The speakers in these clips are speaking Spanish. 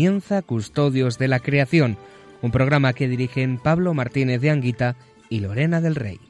comienza Custodios de la Creación, un programa que dirigen Pablo Martínez de Anguita y Lorena del Rey.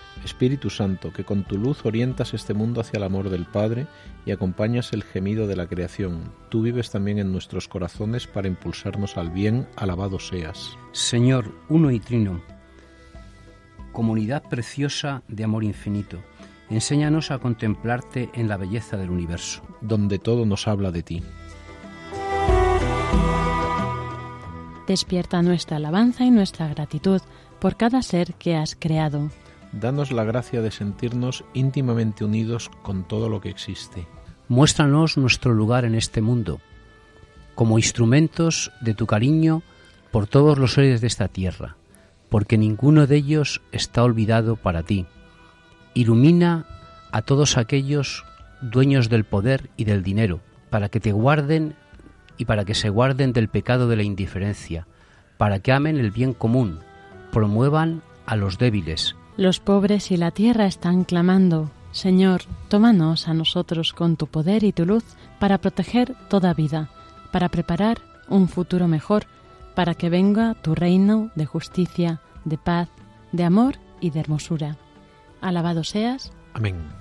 Espíritu Santo, que con tu luz orientas este mundo hacia el amor del Padre y acompañas el gemido de la creación. Tú vives también en nuestros corazones para impulsarnos al bien, alabado seas. Señor, uno y trino, comunidad preciosa de amor infinito, enséñanos a contemplarte en la belleza del universo. Donde todo nos habla de ti. Despierta nuestra alabanza y nuestra gratitud por cada ser que has creado danos la gracia de sentirnos íntimamente unidos con todo lo que existe. Muéstranos nuestro lugar en este mundo, como instrumentos de tu cariño por todos los seres de esta tierra, porque ninguno de ellos está olvidado para ti. Ilumina a todos aquellos dueños del poder y del dinero, para que te guarden y para que se guarden del pecado de la indiferencia, para que amen el bien común, promuevan a los débiles, los pobres y la tierra están clamando, Señor, tómanos a nosotros con tu poder y tu luz para proteger toda vida, para preparar un futuro mejor, para que venga tu reino de justicia, de paz, de amor y de hermosura. Alabado seas. Amén.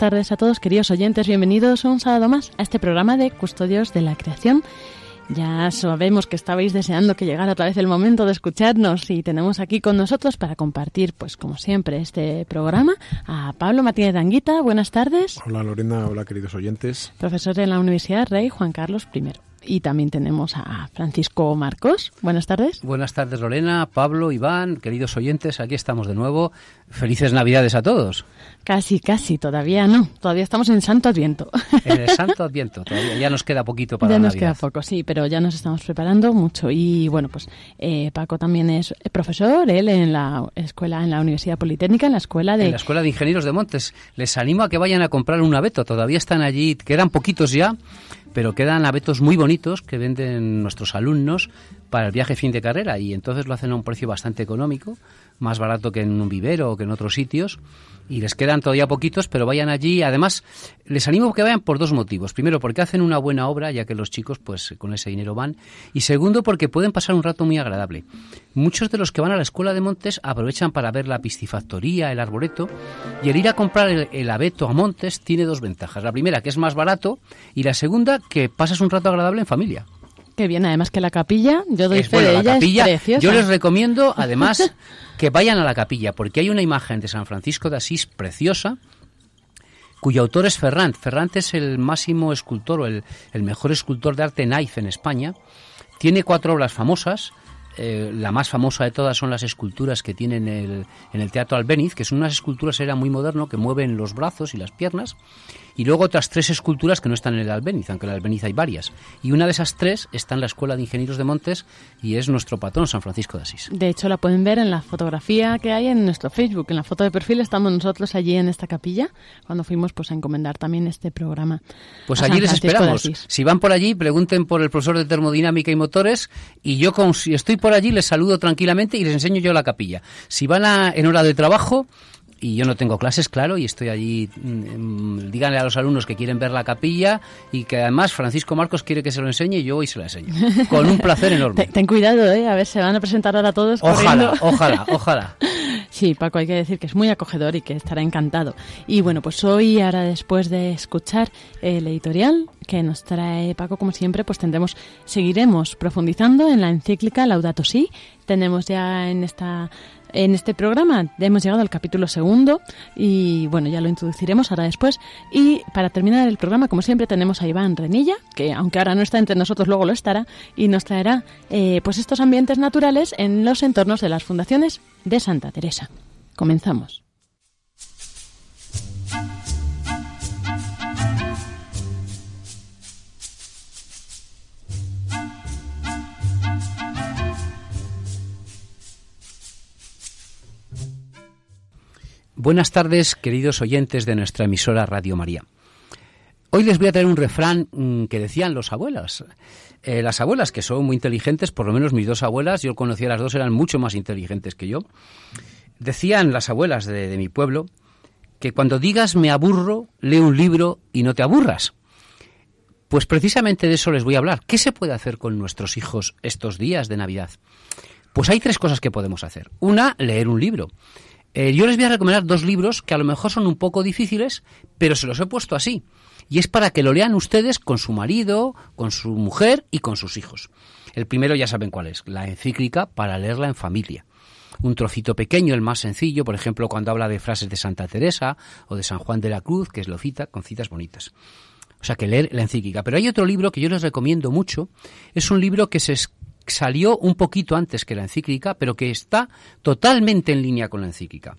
Tardes a todos, queridos oyentes. Bienvenidos un sábado más a este programa de Custodios de la Creación. Ya sabemos que estabais deseando que llegara otra vez el momento de escucharnos y tenemos aquí con nosotros para compartir, pues como siempre, este programa a Pablo Martínez Danguita. Buenas tardes. Hola Lorena, hola queridos oyentes. Profesor en la Universidad Rey Juan Carlos I. Y también tenemos a Francisco Marcos. Buenas tardes. Buenas tardes, Lorena, Pablo, Iván, queridos oyentes. Aquí estamos de nuevo. Felices Navidades a todos. Casi, casi, todavía no. Todavía estamos en Santo Adviento. En el Santo Adviento, todavía ya nos queda poquito para Ya la nos Navidad. queda poco, sí, pero ya nos estamos preparando mucho. Y bueno, pues eh, Paco también es profesor, él en la escuela, en la Universidad Politécnica, en la escuela de. En la Escuela de Ingenieros de Montes. Les animo a que vayan a comprar un abeto. Todavía están allí, quedan poquitos ya, pero quedan abetos muy bonitos que venden nuestros alumnos para el viaje fin de carrera y entonces lo hacen a un precio bastante económico, más barato que en un vivero o que en otros sitios y les quedan todavía poquitos, pero vayan allí. Además, les animo que vayan por dos motivos. Primero, porque hacen una buena obra, ya que los chicos, pues, con ese dinero van. Y segundo, porque pueden pasar un rato muy agradable. Muchos de los que van a la escuela de Montes aprovechan para ver la piscifactoría, el arboreto, y el ir a comprar el, abeto a Montes tiene dos ventajas. La primera, que es más barato, y la segunda, que pasas un rato agradable en familia. Que bien, además que la capilla, yo doy fe de ella, es preciosa. Yo les recomiendo, además, que vayan a la capilla, porque hay una imagen de San Francisco de Asís preciosa, cuyo autor es Ferrand. Ferrand es el máximo escultor o el, mejor escultor de arte knife en España. Tiene cuatro obras famosas. Eh, la más famosa de todas son las esculturas que tiene en el, en el Teatro Albéniz, que son unas esculturas era muy moderno que mueven los brazos y las piernas y luego otras tres esculturas que no están en el Albéniz, aunque en el Albéniz hay varias. Y una de esas tres está en la Escuela de Ingenieros de Montes y es nuestro patrón, San Francisco de Asís. De hecho, la pueden ver en la fotografía que hay en nuestro Facebook. En la foto de perfil estamos nosotros allí en esta capilla, cuando fuimos pues a encomendar también este programa. Pues allí les esperamos. Si van por allí, pregunten por el profesor de termodinámica y motores y yo, si estoy por allí, les saludo tranquilamente y les enseño yo la capilla. Si van a, en hora de trabajo, y yo no tengo clases, claro, y estoy allí. Mm, díganle a los alumnos que quieren ver la capilla y que además Francisco Marcos quiere que se lo enseñe y yo voy y se lo enseño. Con un placer enorme. ten, cuidado, ¿eh? A ver, se van a presentar ahora todos. Ojalá, ojalá, ojalá. Sí, Paco, hay que decir que es muy acogedor y que estará encantado. Y bueno, pues hoy, ahora después de escuchar el editorial que nos trae Paco, como siempre, pues tendremos, seguiremos profundizando en la encíclica Laudato Si. Tenemos ya en esta en este programa hemos llegado al capítulo segundo y bueno, ya lo introduciremos ahora después. Y para terminar el programa, como siempre, tenemos a Iván Renilla, que aunque ahora no está entre nosotros, luego lo estará, y nos traerá eh, pues estos ambientes naturales en los entornos de las fundaciones de Santa Teresa. Comenzamos. Buenas tardes, queridos oyentes de nuestra emisora Radio María. Hoy les voy a traer un refrán mm, que decían los abuelas. Eh, las abuelas, que son muy inteligentes, por lo menos mis dos abuelas, yo conocía a las dos, eran mucho más inteligentes que yo. Decían las abuelas de, de mi pueblo que cuando digas me aburro, lee un libro y no te aburras. Pues precisamente de eso les voy a hablar. ¿Qué se puede hacer con nuestros hijos estos días de Navidad? Pues hay tres cosas que podemos hacer. Una, leer un libro. Eh, yo les voy a recomendar dos libros que a lo mejor son un poco difíciles, pero se los he puesto así. Y es para que lo lean ustedes con su marido, con su mujer y con sus hijos. El primero ya saben cuál es, la encíclica para leerla en familia. Un trocito pequeño, el más sencillo, por ejemplo, cuando habla de frases de Santa Teresa o de San Juan de la Cruz, que es lo cita con citas bonitas. O sea, que leer la encíclica. Pero hay otro libro que yo les recomiendo mucho. Es un libro que se, salió un poquito antes que la encíclica, pero que está totalmente en línea con la encíclica.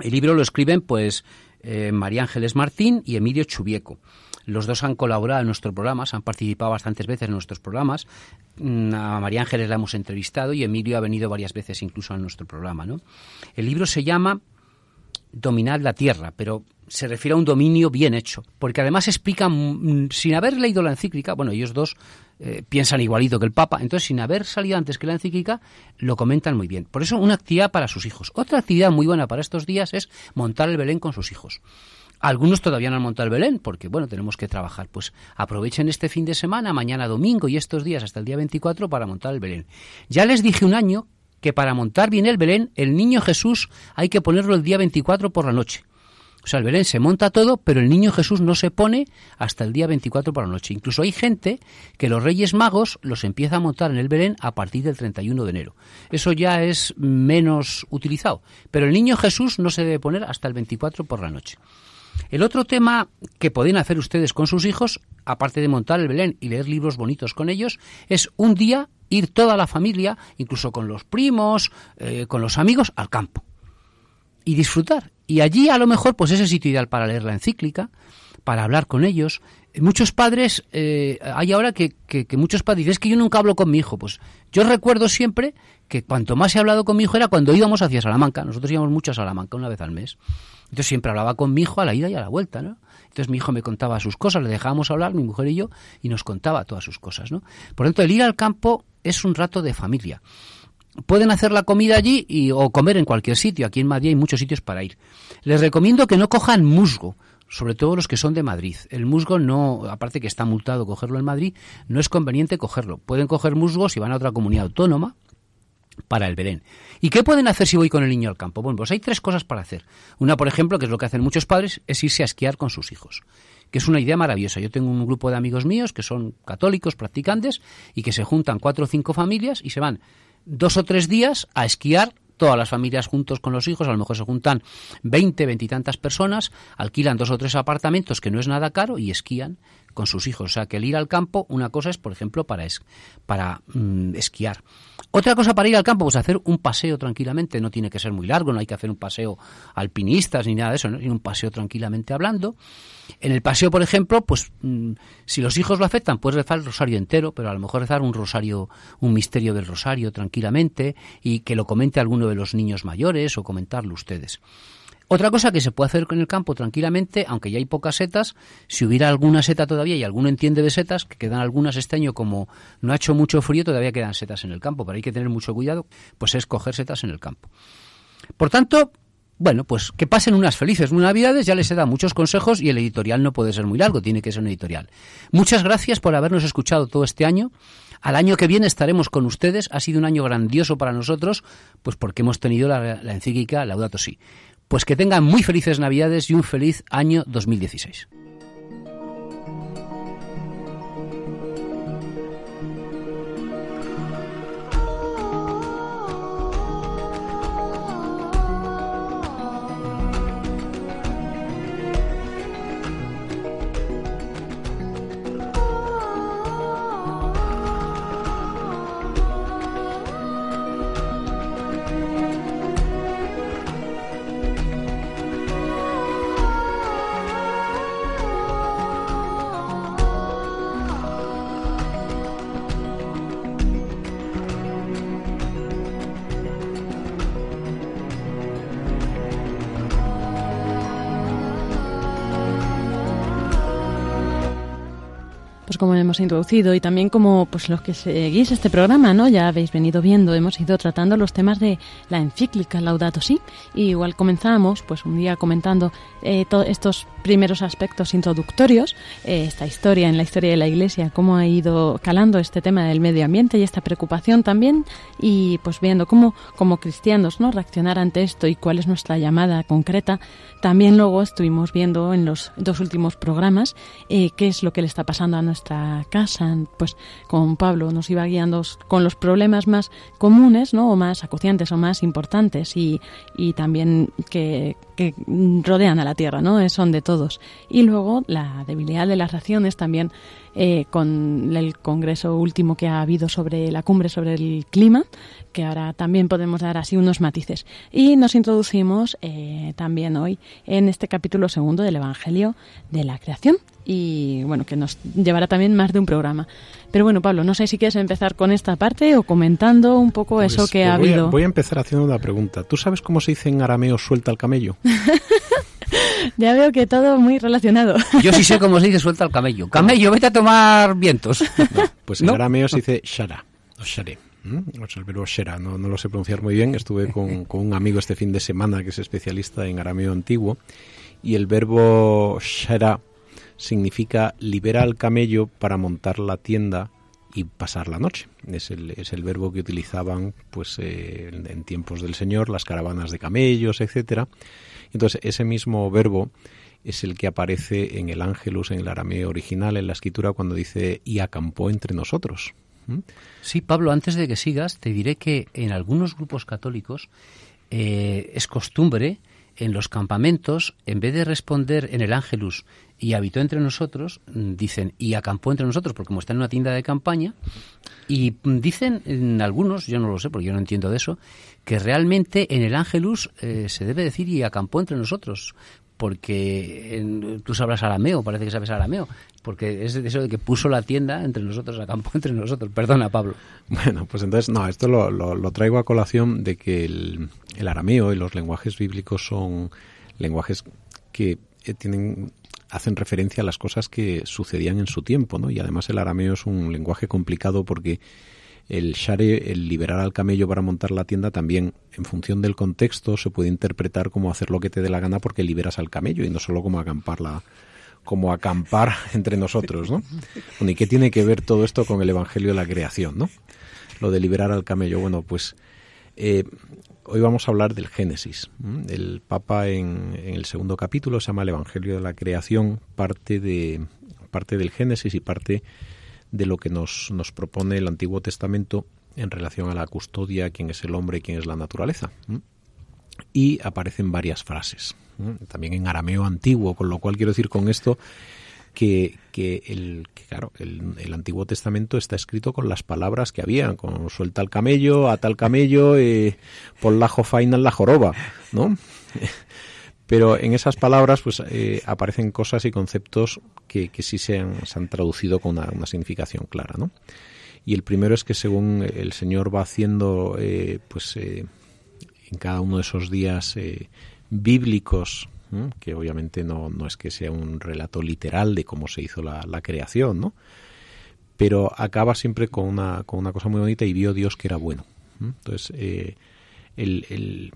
El libro lo escriben pues eh, María Ángeles Martín y Emilio Chubieco. Los dos han colaborado en nuestros programas, han participado bastantes veces en nuestros programas. Mm, a María Ángeles la hemos entrevistado y Emilio ha venido varias veces incluso a nuestro programa. ¿no? El libro se llama Dominar la Tierra, pero se refiere a un dominio bien hecho, porque además explica, mm, sin haber leído la encíclica, bueno, ellos dos eh, piensan igualito que el Papa, entonces sin haber salido antes que la encíclica, lo comentan muy bien. Por eso una actividad para sus hijos. Otra actividad muy buena para estos días es montar el Belén con sus hijos. Algunos todavía no han montado el Belén porque, bueno, tenemos que trabajar. Pues aprovechen este fin de semana, mañana domingo y estos días hasta el día 24 para montar el Belén. Ya les dije un año que para montar bien el Belén, el niño Jesús hay que ponerlo el día 24 por la noche. O sea, el Belén se monta todo, pero el niño Jesús no se pone hasta el día 24 por la noche. Incluso hay gente que los Reyes Magos los empieza a montar en el Belén a partir del 31 de enero. Eso ya es menos utilizado. Pero el niño Jesús no se debe poner hasta el 24 por la noche. El otro tema que pueden hacer ustedes con sus hijos, aparte de montar el Belén y leer libros bonitos con ellos, es un día ir toda la familia, incluso con los primos, eh, con los amigos, al campo y disfrutar. Y allí a lo mejor pues es el sitio ideal para leer la encíclica, para hablar con ellos. Muchos padres, eh, hay ahora que, muchos padres dicen, es que yo nunca hablo con mi hijo. Pues yo recuerdo siempre que cuanto más he hablado con mi hijo era cuando íbamos hacia Salamanca. Nosotros íbamos mucho a Salamanca una vez al mes. Entonces siempre hablaba con mi hijo a la ida y a la vuelta, ¿no? Entonces mi hijo me contaba sus cosas, le dejábamos hablar, mi mujer y yo, y nos contaba todas sus cosas, ¿no? Por lo tanto, el ir al campo es un rato de familia. Pueden hacer la comida allí y, o comer en cualquier sitio. Aquí en Madrid hay muchos sitios para ir. Les recomiendo que no cojan musgo, sobre todo los que son de Madrid. El musgo no, aparte que está multado cogerlo en Madrid, no es conveniente cogerlo. Pueden coger musgo si van a otra comunidad autónoma para el Belén. ¿Y qué pueden hacer si voy con el niño al campo? Bueno, pues hay tres cosas para hacer. Una, por ejemplo, que es lo que hacen muchos padres, es irse a esquiar con sus hijos que es una idea maravillosa. Yo tengo un grupo de amigos míos que son católicos, practicantes, y que se juntan cuatro o cinco familias y se van dos o tres días a esquiar todas las familias juntos con los hijos, a lo mejor se juntan 20, veintitantas personas, alquilan dos o tres apartamentos que no es nada caro y esquían con sus hijos. O sea, que el ir al campo, una cosa es, por ejemplo, para, mm, esquiar. Otra cosa para ir al campo, pues hacer un paseo tranquilamente, no tiene que ser muy largo, no hay que hacer un paseo alpinistas ni nada de eso, ¿no? un paseo tranquilamente hablando. En el paseo, por ejemplo, pues mm, si los hijos lo afectan, puedes rezar el rosario entero, pero a lo mejor rezar un rosario, un misterio del rosario tranquilamente y que lo comente alguno de los niños mayores o comentarlo ustedes. Otra cosa que se puede hacer en el campo tranquilamente, aunque ya hay pocas setas, si hubiera alguna seta todavía y alguno entiende de setas, que quedan algunas este año como no ha hecho mucho frío, todavía quedan setas en el campo, pero hay que tener mucho cuidado, pues es coger setas en el campo. Por tanto, bueno, pues que pasen unas felices navidades, ya les he dado muchos consejos y el editorial no puede ser muy largo, tiene que ser un editorial. Muchas gracias por habernos escuchado todo este año. Al año que viene estaremos con ustedes. Ha sido un año grandioso para nosotros, pues porque hemos tenido la, la encíclica Laudato Si. Pues que tengan muy felices Navidades y un feliz año 2016. Como hemos introducido y también como pues los que seguís este programa, ¿no? Ya habéis venido viendo, hemos ido tratando los temas de la encíclica Laudato Si. Y igual comenzamos pues un día comentando eh, todos estos primeros aspectos introductorios, eh, esta historia en la historia de la Iglesia, cómo ha ido calando este tema del medio ambiente y esta preocupación también y pues viendo cómo como cristianos, ¿no? reaccionar ante esto y cuál es nuestra llamada concreta. También luego estuvimos viendo en los dos últimos programas eh, qué es lo que le está pasando a nuestra casa, pues con Pablo nos iba guiando con los problemas más comunes, ¿no? O más acuciantes o más importantes y, y también que, que rodean a la Tierra, ¿no? Son de todos. Y luego la debilidad de las raciones también eh, con el congreso último que ha habido sobre la cumbre sobre el clima, que ahora también podemos dar así unos matices. Y nos introducimos eh, también hoy en este capítulo segundo del Evangelio de la Creación y bueno, que nos llevará también más de un programa. Pero bueno, Pablo, no sé si quieres empezar con esta parte o comentando un poco pues eso que ha habido. voy a empezar haciendo una pregunta. ¿Tú sabes cómo se dice en arameo suelta el camello? ya veo que todo muy relacionado. Yo sí sé cómo se dice suelta el camello. Camello, vete a tomar vientos. pues en arameo se dice shara o share. O sea, el verbo shera, no, no, lo sé pronunciar muy bien. Estuve con, con, un amigo este fin de semana que es especialista en arameo antiguo y el verbo shara significa libera al camello para montar la tienda y pasar la noche. Es el, es el verbo que utilizaban pues eh, en, tiempos del Señor, las caravanas de camellos, etcétera. Entonces, ese mismo verbo es el que aparece en el Ángelus, en el arameo original, en la escritura, cuando dice y acampó entre nosotros. ¿Mm? Sí, Pablo, antes de que sigas, te diré que en algunos grupos católicos eh, es costumbre en los campamentos, en vez de responder en el Ángelus y habitó entre nosotros, mm, dicen, y acampó entre nosotros, porque como está en una tienda de campaña, y mm, dicen en algunos, yo no lo sé porque yo no entiendo de eso, que realmente en el Ángelus eh, se debe decir y acampó entre nosotros, porque tú sabrás arameo, parece que sabes arameo, porque es eso de que puso la tienda entre nosotros, acampó entre nosotros. Perdona, Pablo. Bueno, pues entonces, no, esto lo, lo, traigo a colación de que el, el arameo y los lenguajes bíblicos son lenguajes que eh, tienen hacen referencia a las cosas que sucedían en su tiempo, ¿no? Y además el arameo es un lenguaje complicado porque el share, el liberar al camello para montar la tienda, también en función del contexto se puede interpretar como hacer lo que te dé la gana porque liberas al camello y no solo como acampar la, como acampar entre nosotros, ¿no? ¿y qué tiene que ver todo esto con el Evangelio de la creación, ¿no? Lo de liberar al camello. Bueno, pues eh, hoy vamos a hablar del Génesis. El Papa en, en, el segundo capítulo se llama el Evangelio de la creación, parte de parte del Génesis y parte de lo que nos, nos propone el Antiguo Testamento en relación a la custodia, quién es el hombre quién es la naturaleza. Y aparecen varias frases, también en arameo antiguo, con lo cual quiero decir con esto que, que, el, claro, el, Antiguo Testamento está escrito con las palabras que había, con suelta el camello, ata el camello, eh, pon la jofaina en la joroba, ¿no? Pero en esas palabras pues eh, aparecen cosas y conceptos que, sí se han, traducido con una, significación clara, ¿no? Y el primero es que según el Señor va haciendo, eh, pues eh, en cada uno de esos días bíblicos, que obviamente no, no, es que sea un relato literal de cómo se hizo la, creación, ¿no? Pero acaba siempre con una, con una cosa muy bonita y vio Dios que era bueno. Entonces, el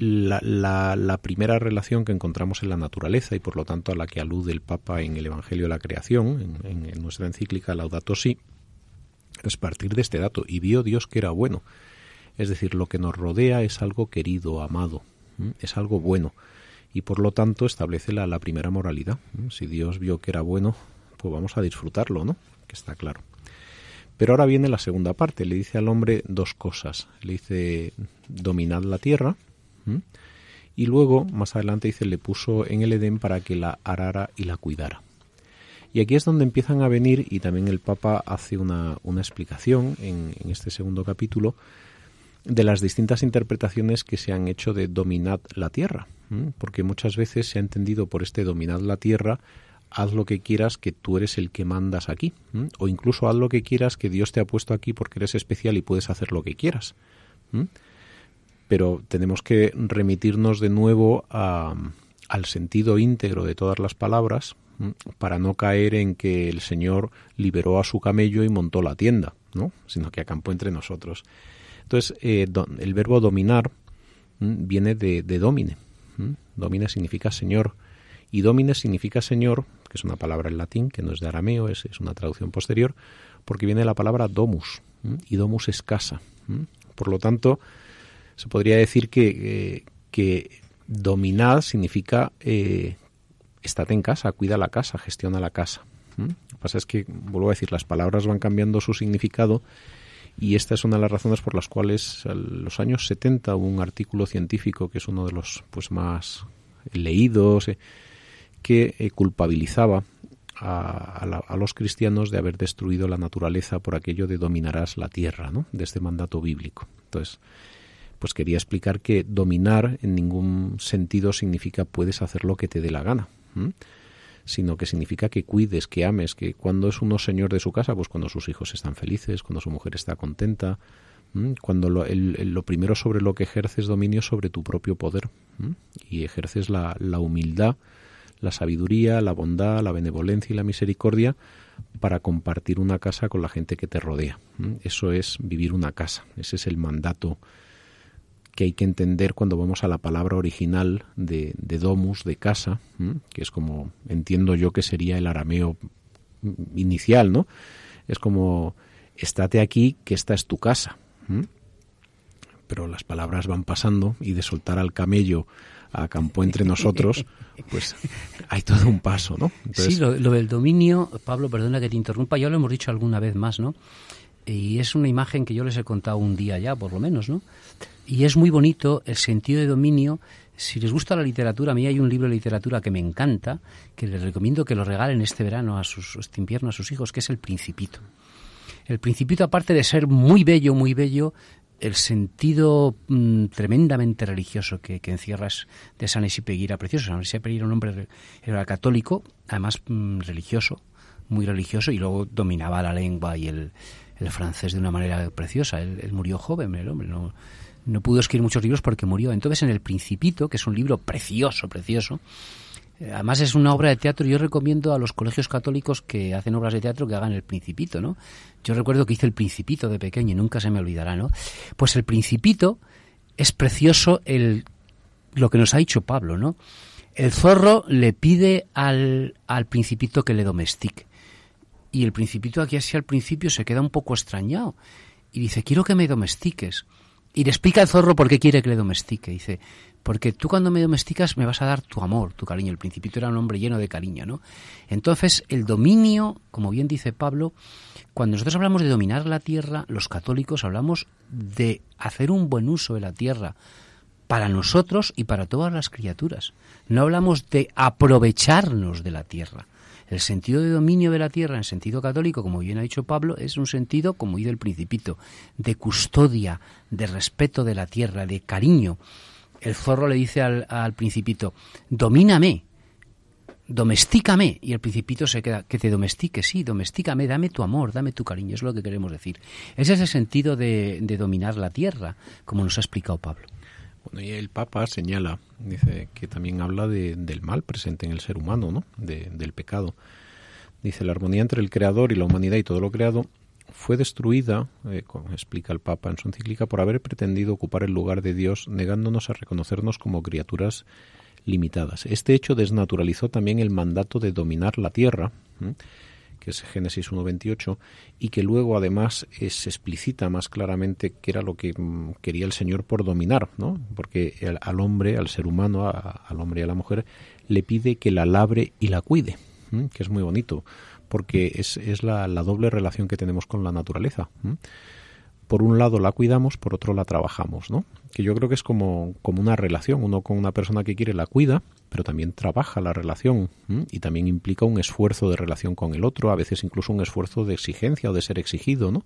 la, la, primera relación que encontramos en la naturaleza y por lo tanto a la que alude el Papa en el Evangelio de la Creación, en, nuestra encíclica Laudato Si, es partir de este dato. Y vio Dios que era bueno. Es decir, lo que nos rodea es algo querido, amado, es algo bueno. Y por lo tanto establece la, primera moralidad. Si Dios vio que era bueno, pues vamos a disfrutarlo, ¿no? Que está claro. Pero ahora viene la segunda parte. Le dice al hombre dos cosas. Le dice, dominad la tierra, y luego, más adelante dice, le puso en el Edén para que la arara y la cuidara. Y aquí es donde empiezan a venir, y también el Papa hace una, explicación en, este segundo capítulo, de las distintas interpretaciones que se han hecho de dominad la tierra. Porque muchas veces se ha entendido por este dominad la tierra, haz lo que quieras, que tú eres el que mandas aquí. O incluso haz lo que quieras, que Dios te ha puesto aquí porque eres especial y puedes hacer lo que quieras pero tenemos que remitirnos de nuevo al sentido íntegro de todas las palabras para no caer en que el Señor liberó a su camello y montó la tienda, ¿no? sino que acampó entre nosotros. Entonces, eh, el verbo dominar viene de, domine. Domine significa Señor. Y domine significa Señor, que es una palabra en latín, que no es de arameo, es, es una traducción posterior, porque viene de la palabra domus. Y domus es casa. Por lo tanto, se podría decir que, eh, que dominar significa eh, en casa, cuida la casa, gestiona la casa. Lo que pasa es que, vuelvo a decir, las palabras van cambiando su significado y esta es una de las razones por las cuales en los años 70 hubo un artículo científico que es uno de los pues más leídos eh, que eh, culpabilizaba a, a, los cristianos de haber destruido la naturaleza por aquello de dominarás la tierra, ¿no? de este mandato bíblico. Entonces, pues quería explicar que dominar en ningún sentido significa puedes hacer lo que te dé la gana, sino que significa que cuides, que ames, que cuando es uno señor de su casa, pues cuando sus hijos están felices, cuando su mujer está contenta, cuando lo, lo, primero sobre lo que ejerces dominio sobre tu propio poder y ejerces la humildad, la sabiduría, la bondad, la benevolencia y la misericordia para compartir una casa con la gente que te rodea. Eso es vivir una casa, ese es el mandato que hay que entender cuando vamos a la palabra original de, domus, de casa, que es como entiendo yo que sería el arameo inicial, ¿no? Es como, estate aquí, que esta es tu casa. Pero las palabras van pasando y de soltar al camello a campo entre nosotros, pues hay todo un paso, ¿no? sí, lo, lo, del dominio, Pablo, perdona que te interrumpa, ya lo hemos dicho alguna vez más, ¿no? Y es una imagen que yo les he contado un día ya, por lo menos, ¿no? Y es muy bonito el sentido de dominio. Si les gusta la literatura, a mí hay un libro de literatura que me encanta, que les recomiendo que lo regalen este verano, a sus, este invierno a sus hijos, que es El Principito. El Principito, aparte de ser muy bello, muy bello, el sentido mm, tremendamente religioso que, que encierra de San era precioso. San Exupéry era un hombre era católico, además mm, religioso, muy religioso, y luego dominaba la lengua y el, el francés de una manera preciosa. Él, él, murió joven, el hombre, no, no pudo escribir muchos libros porque murió. Entonces, en El Principito, que es un libro precioso, precioso, Además es una obra de teatro. Yo recomiendo a los colegios católicos que hacen obras de teatro que hagan el Principito, ¿no? Yo recuerdo que hice el Principito de pequeño y nunca se me olvidará, ¿no? Pues el Principito es precioso el lo que nos ha dicho Pablo, ¿no? El zorro le pide al, al Principito que le domestique. Y el Principito aquí así al principio se queda un poco extrañado y dice, quiero que me domestiques. Y le explica al zorro por qué quiere que le domestique. Dice, porque tú cuando me domesticas me vas a dar tu amor, tu cariño. El principito era un hombre lleno de cariño, ¿no? Entonces, el dominio, como bien dice Pablo, cuando nosotros hablamos de dominar la tierra, los católicos hablamos de hacer un buen uso de la tierra para nosotros y para todas las criaturas. No hablamos de aprovecharnos de la tierra. El sentido de dominio de la tierra en sentido católico, como bien ha dicho Pablo, es un sentido, como dice el principito, de custodia, de respeto de la tierra, de cariño. El zorro le dice al, principito, domíname, domestícame. Y el principito se queda, que te domestique, sí, domestícame, dame tu amor, dame tu cariño, es lo que queremos decir. Ese es el sentido de, dominar la tierra, como nos ha explicado Pablo. Y el Papa señala, dice que también habla del mal presente en el ser humano, ¿no? del pecado. Dice, la armonía entre el Creador y la humanidad y todo lo creado fue destruida, eh, explica el Papa en su encíclica, por haber pretendido ocupar el lugar de Dios, negándonos a reconocernos como criaturas limitadas. Este hecho desnaturalizó también el mandato de dominar la tierra, que es Génesis 1.28, y que luego además se explicita más claramente qué era lo que mm, quería el Señor por dominar, ¿no? porque al hombre, al ser humano, al hombre y a la mujer, le pide que la labre y la cuide, que es muy bonito, porque es, es la, la, doble relación que tenemos con la naturaleza por un lado la cuidamos, por otro la trabajamos, ¿no? Que yo creo que es como, como una relación. Uno con una persona que quiere la cuida, pero también trabaja la relación y también implica un esfuerzo de relación con el otro, a veces incluso un esfuerzo de exigencia o de ser exigido, ¿no?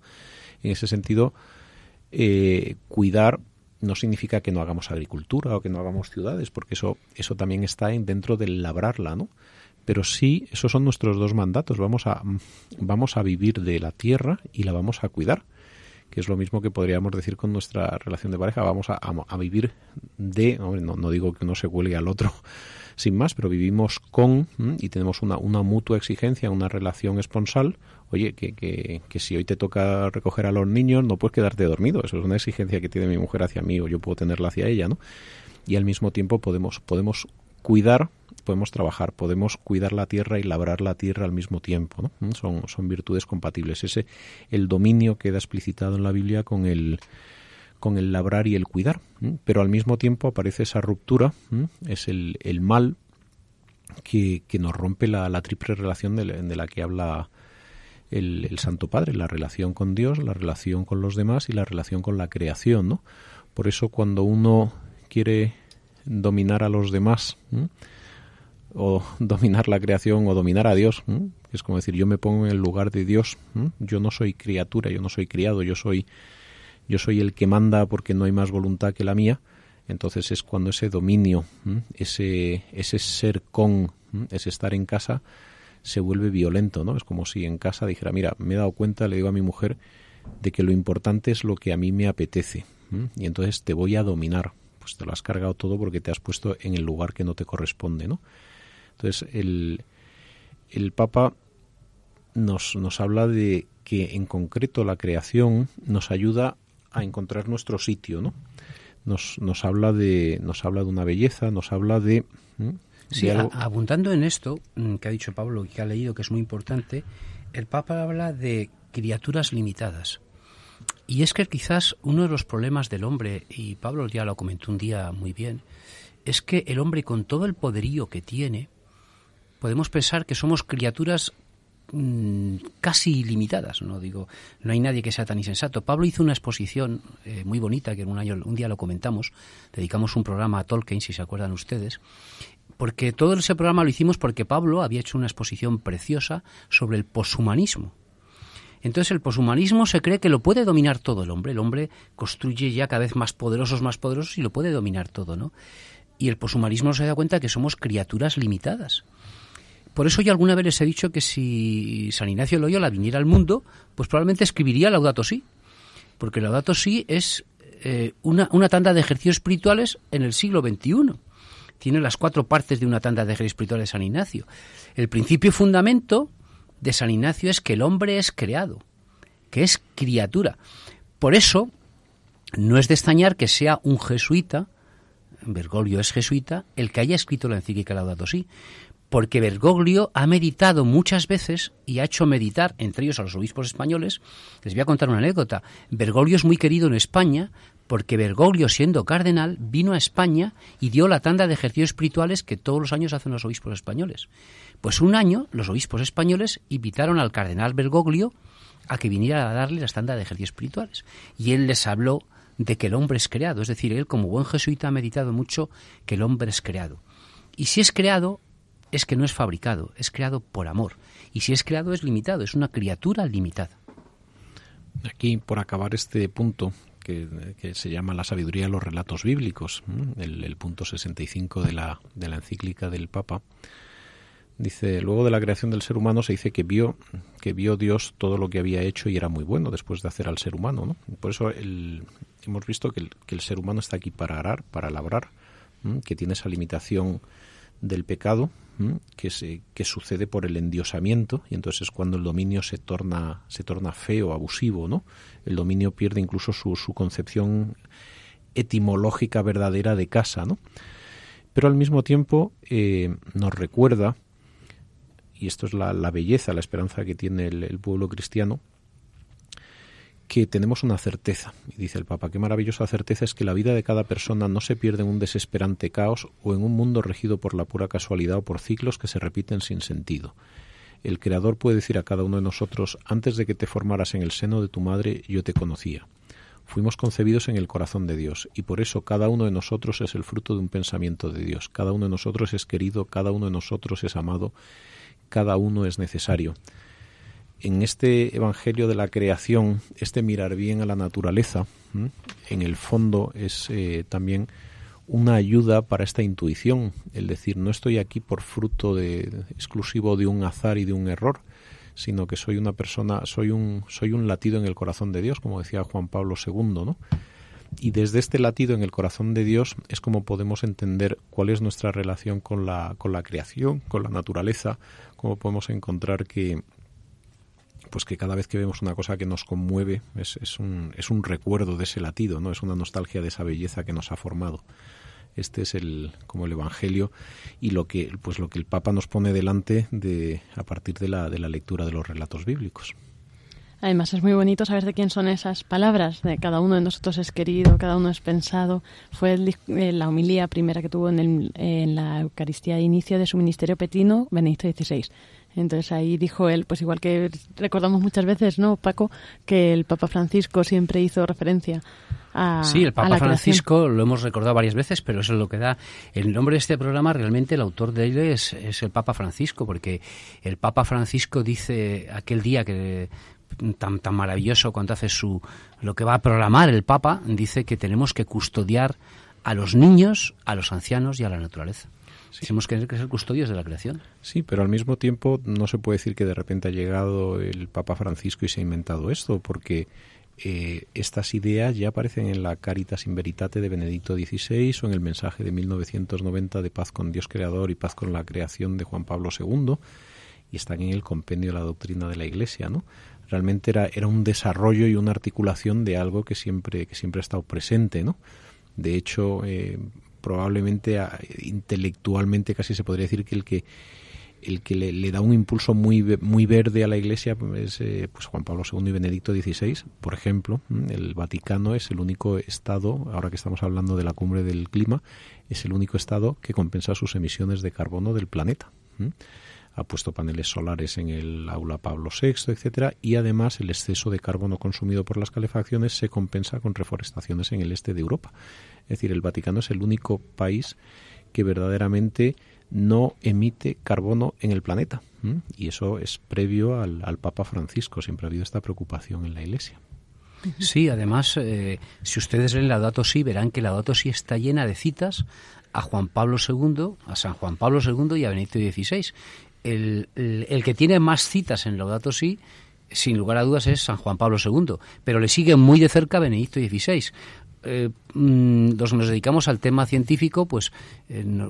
En ese sentido, eh, cuidar no significa que no hagamos agricultura o que no hagamos ciudades, porque eso, eso también está dentro del labrarla, ¿no? Pero sí, esos son nuestros dos mandatos. Vamos a, vamos a vivir de la tierra y la vamos a cuidar que es lo mismo que podríamos decir con nuestra relación de pareja. Vamos a, vivir de, no, no, digo que uno se cuelgue al otro sin más, pero vivimos con y tenemos una, una mutua exigencia, una relación esponsal. Oye, que, que, que, si hoy te toca recoger a los niños, no puedes quedarte dormido. Eso es una exigencia que tiene mi mujer hacia mí o yo puedo tenerla hacia ella, ¿no? Y al mismo tiempo podemos, podemos cuidar, podemos trabajar, podemos cuidar la tierra y labrar la tierra al mismo tiempo. Mm, son, son virtudes compatibles. Ese el dominio queda explicitado en la Biblia con el con el labrar y el cuidar, pero al mismo tiempo aparece esa ruptura, es el, el mal que, que, nos rompe la, la triple relación de, de, la que habla el, el, Santo Padre, la relación con Dios, la relación con los demás y la relación con la creación. ¿no? Por eso cuando uno quiere dominar a los demás, o dominar la creación, o dominar a Dios. Es como decir, yo me pongo en el lugar de Dios. Yo no soy criatura, yo no soy criado, yo soy, yo soy el que manda porque no hay más voluntad que la mía. Entonces es cuando ese dominio, ese, ese ser con, ese estar en casa, se vuelve violento, ¿no? Es como si en casa dijera, mira, me he dado cuenta, le digo a mi mujer, de que lo importante es lo que a mí me apetece. Y entonces te voy a dominar pues te lo has cargado todo porque te has puesto en el lugar que no te corresponde, ¿no? Entonces, el, el Papa nos, nos habla de que en concreto la creación nos ayuda a encontrar nuestro sitio, ¿no? Nos, nos habla de nos habla de una belleza, nos habla de Sí, abundando en esto mm, que ha dicho Pablo y que ha leído que es muy importante, el Papa habla de criaturas limitadas. Y es que quizás uno de los problemas del hombre, y Pablo ya lo comentó un día muy bien, es que el hombre con todo el poderío que tiene, podemos pensar que somos criaturas mm, casi ilimitadas, no digo, no hay nadie que sea tan insensato. Pablo hizo una exposición eh, muy bonita que en un año, un día lo comentamos, dedicamos un programa a Tolkien, si se acuerdan ustedes, porque todo ese programa lo hicimos porque Pablo había hecho una exposición preciosa sobre el poshumanismo entonces el poshumanismo se cree que lo puede dominar todo el hombre. El hombre construye ya cada vez más poderosos, más poderosos y lo puede dominar todo, ¿no? Y el poshumanismo se da cuenta que somos criaturas limitadas. Por eso yo alguna vez les he dicho que si San Ignacio Loyola viniera al mundo, pues probablemente escribiría Laudato Si. Porque Laudato Si es eh, una, una tanda de ejercicios espirituales en el siglo XXI. tiene las cuatro partes de una tanda de ejercicios espirituales de San Ignacio. El principio y fundamento de San Ignacio es que el hombre es creado, que es criatura. Por eso, no es de extrañar que sea un jesuita, Bergoglio es jesuita, el que haya escrito la encíclica Laudato Si, porque Bergoglio ha meditado muchas veces y ha hecho meditar, entre ellos a los obispos españoles. Les voy a contar una anécdota. Bergoglio es muy querido en España porque Bergoglio, siendo cardenal, vino a España y dio la tanda de ejercicios espirituales que todos los años hacen los obispos españoles. Pues un año los obispos españoles invitaron al cardenal Bergoglio a que viniera a darle la tanda de ejercicios espirituales. Y él les habló de que el hombre es creado, es decir, él como buen jesuita ha meditado mucho que el hombre es creado. Y si es creado, es que no es fabricado, es creado por amor. Y si es creado, es limitado, es una criatura limitada. Aquí, por acabar este punto, que, se llama la sabiduría de los relatos bíblicos, el, punto 65 de la, de la encíclica del Papa, dice, luego de la creación del ser humano se dice que vio, que vio Dios todo lo que había hecho y era muy bueno después de hacer al ser humano. ¿no? Por eso hemos visto que el, que el, ser humano está aquí para arar, para labrar, que tiene esa limitación del pecado que, se, que sucede por el endiosamiento y entonces es cuando el dominio se torna, se torna feo, abusivo, ¿no? El dominio pierde incluso su, su concepción etimológica verdadera de casa, ¿no? Pero al mismo tiempo eh, nos recuerda, y esto es la, la, belleza, la esperanza que tiene el pueblo cristiano, que tenemos una certeza. Y dice el Papa, qué maravillosa certeza es que la vida de cada persona no se pierde en un desesperante caos o en un mundo regido por la pura casualidad o por ciclos que se repiten sin sentido. El Creador puede decir a cada uno de nosotros, antes de que te formaras en el seno de tu madre, yo te conocía. Fuimos concebidos en el corazón de Dios, y por eso cada uno de nosotros es el fruto de un pensamiento de Dios. Cada uno de nosotros es querido, cada uno de nosotros es amado, cada uno es necesario en este Evangelio de la creación, este mirar bien a la naturaleza, en el fondo es eh, también una ayuda para esta intuición, el decir, no estoy aquí por fruto de, exclusivo de un azar y de un error, sino que soy una persona, soy un, soy un latido en el corazón de Dios, como decía Juan Pablo II, ¿no? Y desde este latido en el corazón de Dios es como podemos entender cuál es nuestra relación con la, con la creación, con la naturaleza, cómo podemos encontrar que, pues que cada vez que vemos una cosa que nos conmueve es, es, un, es un recuerdo de ese latido, ¿no? Es una nostalgia de esa belleza que nos ha formado. Este es el como el evangelio y lo que pues lo que el Papa nos pone delante de a partir de la de la lectura de los relatos bíblicos. Además es muy bonito saber de quién son esas palabras, de cada uno de nosotros es querido, cada uno es pensado. Fue eh, la homilía primera que tuvo en, el, en la Eucaristía de inicio de su ministerio petino, Benedicto XVI. Entonces ahí dijo él, pues igual que recordamos muchas veces, ¿no, Paco? Que el Papa Francisco siempre hizo referencia a. Sí, el Papa Francisco lo hemos recordado varias veces, pero eso es lo que da el nombre de este programa. Realmente el autor de él es, el Papa Francisco, porque el Papa Francisco dice aquel día que tan, tan maravilloso cuando hace su lo que va a programar el Papa, dice que tenemos que custodiar a los niños, a los ancianos y a la naturaleza. Tenemos que ser custodios de la creación. Sí, pero al mismo tiempo no se puede decir que de repente ha llegado el Papa Francisco y se ha inventado esto, porque eh, estas ideas ya aparecen en la Caritas in Veritate de Benedicto XVI o en el mensaje de 1990 de paz con Dios Creador y paz con la creación de Juan Pablo II y están en el compendio de la doctrina de la Iglesia, ¿no? Realmente era, era un desarrollo y una articulación de algo que siempre, que siempre ha estado presente, ¿no? De hecho, eh, probablemente intelectualmente casi se podría decir que el que el que le, da un impulso muy muy verde a la Iglesia es eh, pues Juan Pablo II y Benedicto XVI, por ejemplo. El Vaticano es el único Estado, ahora que estamos hablando de la cumbre del clima, es el único Estado que compensa sus emisiones de carbono del planeta. Ha puesto paneles solares en el aula Pablo VI, etcétera, y además el exceso de carbono consumido por las calefacciones se compensa con reforestaciones en el este de Europa. Es decir, el Vaticano es el único país que verdaderamente no emite carbono en el planeta. Y eso es previo al, Papa Francisco. Siempre ha habido esta preocupación en la Iglesia. Sí, además, eh, si ustedes leen la Dato Si, verán que la Dato Si está llena de citas a Juan Pablo II, a San Juan Pablo II y a Benedicto XVI. El, que tiene más citas en Laudato Si, sin lugar a dudas, es San Juan Pablo II, pero le sigue muy de cerca Benedicto XVI. eh, mm, nos dedicamos al tema científico, pues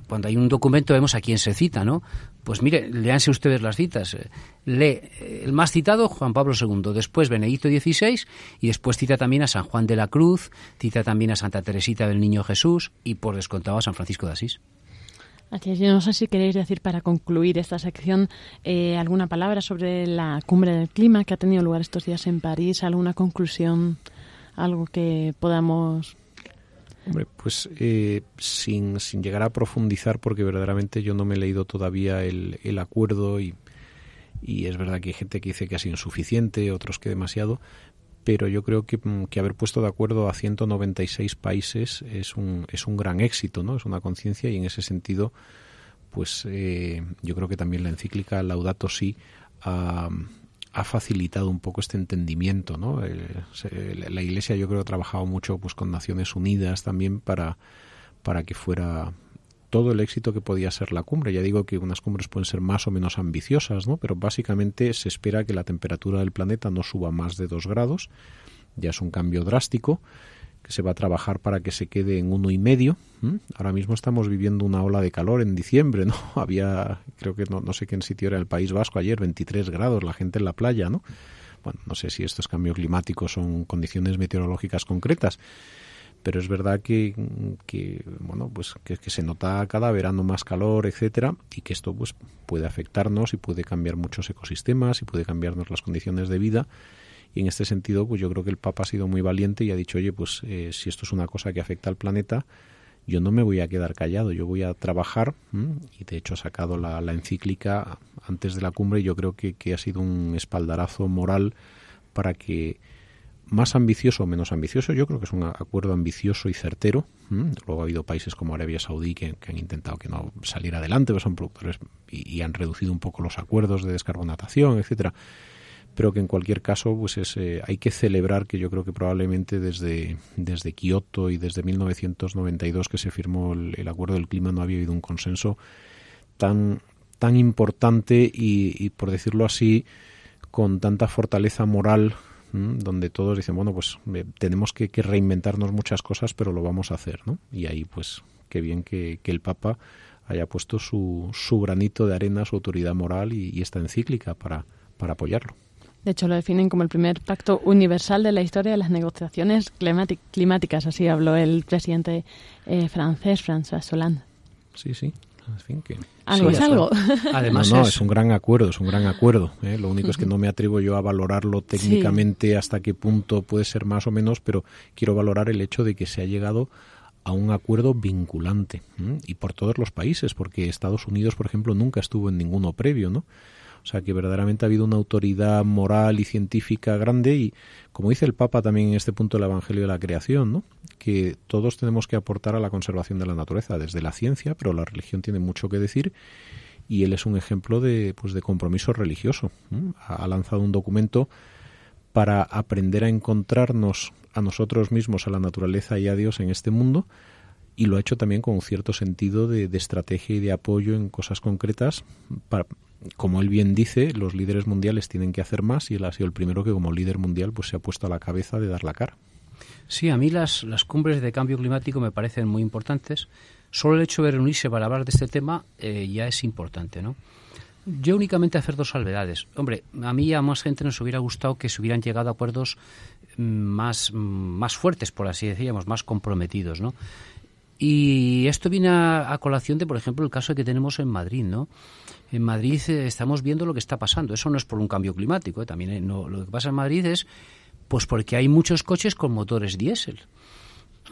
cuando hay un documento vemos a quién se cita, ¿no? Pues mire, léanse ustedes las citas. Lee el más citado, Juan Pablo II, después Benedicto XVI y después cita también a San Juan de la Cruz, cita también a Santa Teresita del Niño Jesús y por descontado a San Francisco de Asís. Así no sé si queréis decir para concluir esta sección eh, alguna palabra sobre la cumbre del clima que ha tenido lugar estos días en París, alguna conclusión, algo que podamos Hombre, pues eh, sin, sin, llegar a profundizar, porque verdaderamente yo no me he leído todavía el, el acuerdo y, y, es verdad que hay gente que dice que sido insuficiente, otros que demasiado, pero yo creo que, mm, que, haber puesto de acuerdo a 196 países es un, es un gran éxito, ¿no? Es una conciencia y en ese sentido, pues eh, yo creo que también la encíclica Laudato Si ha, facilitado un poco este entendimiento, ¿no? la Iglesia yo creo ha trabajado mucho pues con Naciones Unidas también para, para que fuera todo el éxito que podía ser la cumbre. Ya digo que unas cumbres pueden ser más o menos ambiciosas, ¿no? Pero básicamente se espera que la temperatura del planeta no suba más de dos grados. Ya es un cambio drástico que se va a trabajar para que se quede en uno y medio. Ahora mismo estamos viviendo una ola de calor en diciembre, ¿no? Había, creo que no, no sé qué sitio era el País Vasco ayer, 23 grados, la gente en la playa, ¿no? Bueno, no sé si estos cambios climáticos son condiciones meteorológicas concretas, pero es verdad que, bueno pues que, se nota cada verano más calor etcétera y que esto pues puede afectarnos y puede cambiar muchos ecosistemas y puede cambiarnos las condiciones de vida. Y en este sentido pues yo creo que el Papa ha sido muy valiente y ha dicho oye pues eh, si esto es una cosa que afecta al planeta yo no me voy a quedar callado, yo voy a trabajar y de hecho ha sacado la, la, encíclica antes de la cumbre. Y yo creo que, que ha sido un espaldarazo moral para que más ambicioso o menos ambicioso, yo creo que es un acuerdo ambicioso y certero. Luego ha habido países como Arabia Saudí que, han intentado que no saliera adelante, pues son productores y, han reducido un poco los acuerdos de descarbonatación, etcétera. Pero que en cualquier caso, pues es, eh, hay que celebrar que yo creo que probablemente desde, desde Kioto y desde 1992 que se firmó el, acuerdo del clima no había habido un consenso tan, tan importante y por decirlo así, con tanta fortaleza moral donde todos dicen, bueno, pues eh, tenemos que, reinventarnos muchas cosas, pero lo vamos a hacer, ¿no? Y ahí, pues, qué bien que, el Papa haya puesto su, su, granito de arena, su autoridad moral y, esta encíclica para, para apoyarlo. De hecho, lo definen como el primer pacto universal de la historia de las negociaciones climáticas. Así habló el presidente eh, francés, François Hollande. Sí, sí algo es algo. Además, no, es... un gran acuerdo, es un gran acuerdo. ¿eh? Lo único es que no me atrevo yo a valorarlo técnicamente hasta qué punto puede ser más o menos, pero quiero valorar el hecho de que se ha llegado a un acuerdo vinculante y por todos los países, porque Estados Unidos, por ejemplo, nunca estuvo en ninguno previo, ¿no? O sea que verdaderamente ha habido una autoridad moral y científica grande y, como dice el Papa también en este punto del Evangelio de la Creación, ¿no? que todos tenemos que aportar a la conservación de la naturaleza desde la ciencia, pero la religión tiene mucho que decir y él es un ejemplo de, pues, de compromiso religioso. Ha lanzado un documento para aprender a encontrarnos a nosotros mismos, a la naturaleza y a Dios en este mundo, y lo ha hecho también con un cierto sentido de, de estrategia y de apoyo en cosas concretas para, como él bien dice, los líderes mundiales tienen que hacer más y él ha sido el primero que como líder mundial pues se ha puesto a la cabeza de dar la cara. Sí, a mí las, las cumbres de cambio climático me parecen muy importantes. Solo el hecho de reunirse para hablar de este tema eh, ya es importante, ¿no? Yo únicamente hacer dos salvedades. Hombre, a mí a más gente nos hubiera gustado que se hubieran llegado a acuerdos mm, más, mm, más fuertes, por así decirlo, más comprometidos, ¿no? Y esto viene a, colación de, por ejemplo, el caso que tenemos en Madrid, ¿no? En Madrid eh, estamos viendo lo que está pasando. Eso no es por un cambio climático, ¿eh? también eh, lo que pasa en Madrid es pues porque hay muchos coches con motores diésel.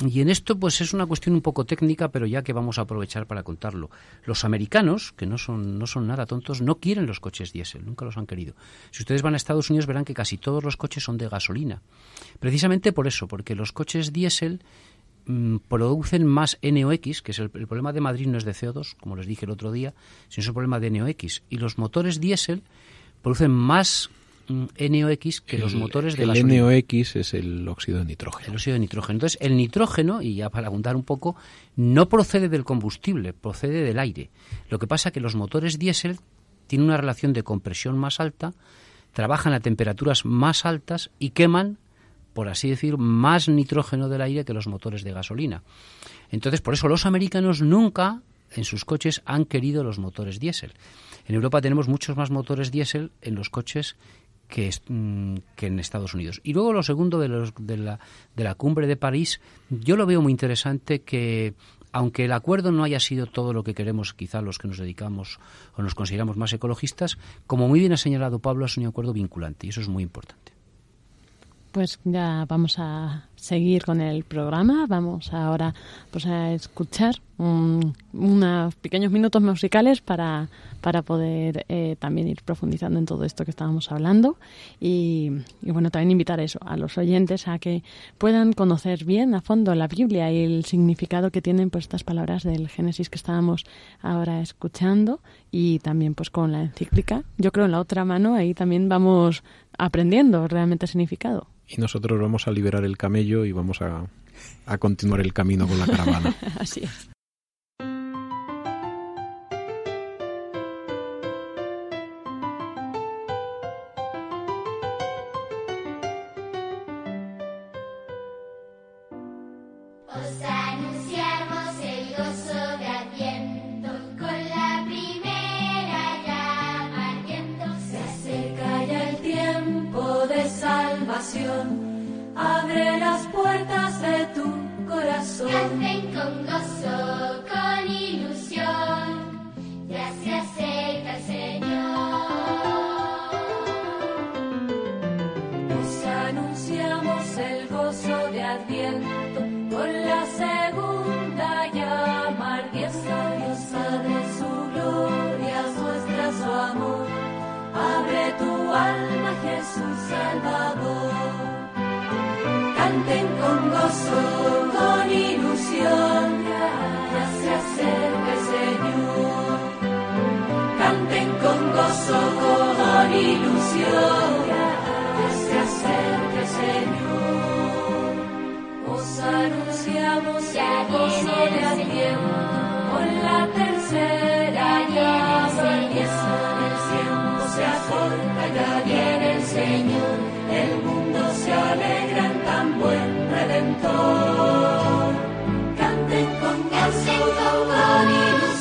Y en esto pues es una cuestión un poco técnica, pero ya que vamos a aprovechar para contarlo. Los americanos, que no son, no son nada tontos, no quieren los coches diésel, nunca los han querido. Si ustedes van a Estados Unidos verán que casi todos los coches son de gasolina. Precisamente por eso, porque los coches diésel Mm, producen más NOx, que es el, problema de Madrid no es de CO2, como les dije el otro día, sino es un problema de NOx. Y los motores diésel producen más mm, NOx que los motores de el NOx es el óxido de nitrógeno. El óxido de nitrógeno. Entonces, el nitrógeno, y ya para abundar un poco, no procede del combustible, procede del aire. Lo que pasa es que los motores diésel tienen una relación de compresión más alta, trabajan a temperaturas más altas y queman por así decir, más nitrógeno del aire que los motores de gasolina. Entonces, por eso los americanos nunca en sus coches han querido los motores diésel. En Europa tenemos muchos más motores diésel en los coches que, mm, que, en Estados Unidos. Y luego lo segundo de, los, de, la, de la cumbre de París, yo lo veo muy interesante que aunque el acuerdo no haya sido todo lo que queremos, quizá los que nos dedicamos o nos consideramos más ecologistas, como muy bien ha señalado Pablo, es un acuerdo vinculante y eso es muy importante. Pues ya vamos a seguir con el programa. Vamos ahora pues a escuchar unos pequeños minutos musicales para, para poder eh, también ir profundizando en todo esto que estábamos hablando. Y, bueno también invitar eso a los oyentes a que puedan conocer bien a fondo la Biblia y el significado que tienen pues estas palabras del Génesis que estábamos ahora escuchando y también pues con la encíclica. Yo creo en la otra mano ahí también vamos aprendiendo realmente el significado y nosotros vamos a liberar el camello y vamos a, a continuar el camino con la caravana. Así es. Ilusión, ya se acerca el Señor. Os anunciamos que aquí será tiempo. Con la tercera ya se empieza el cielo, se acerca ya bien el Señor. El mundo se alegra en tan buen redentor. Canten con calzado, con ilusión.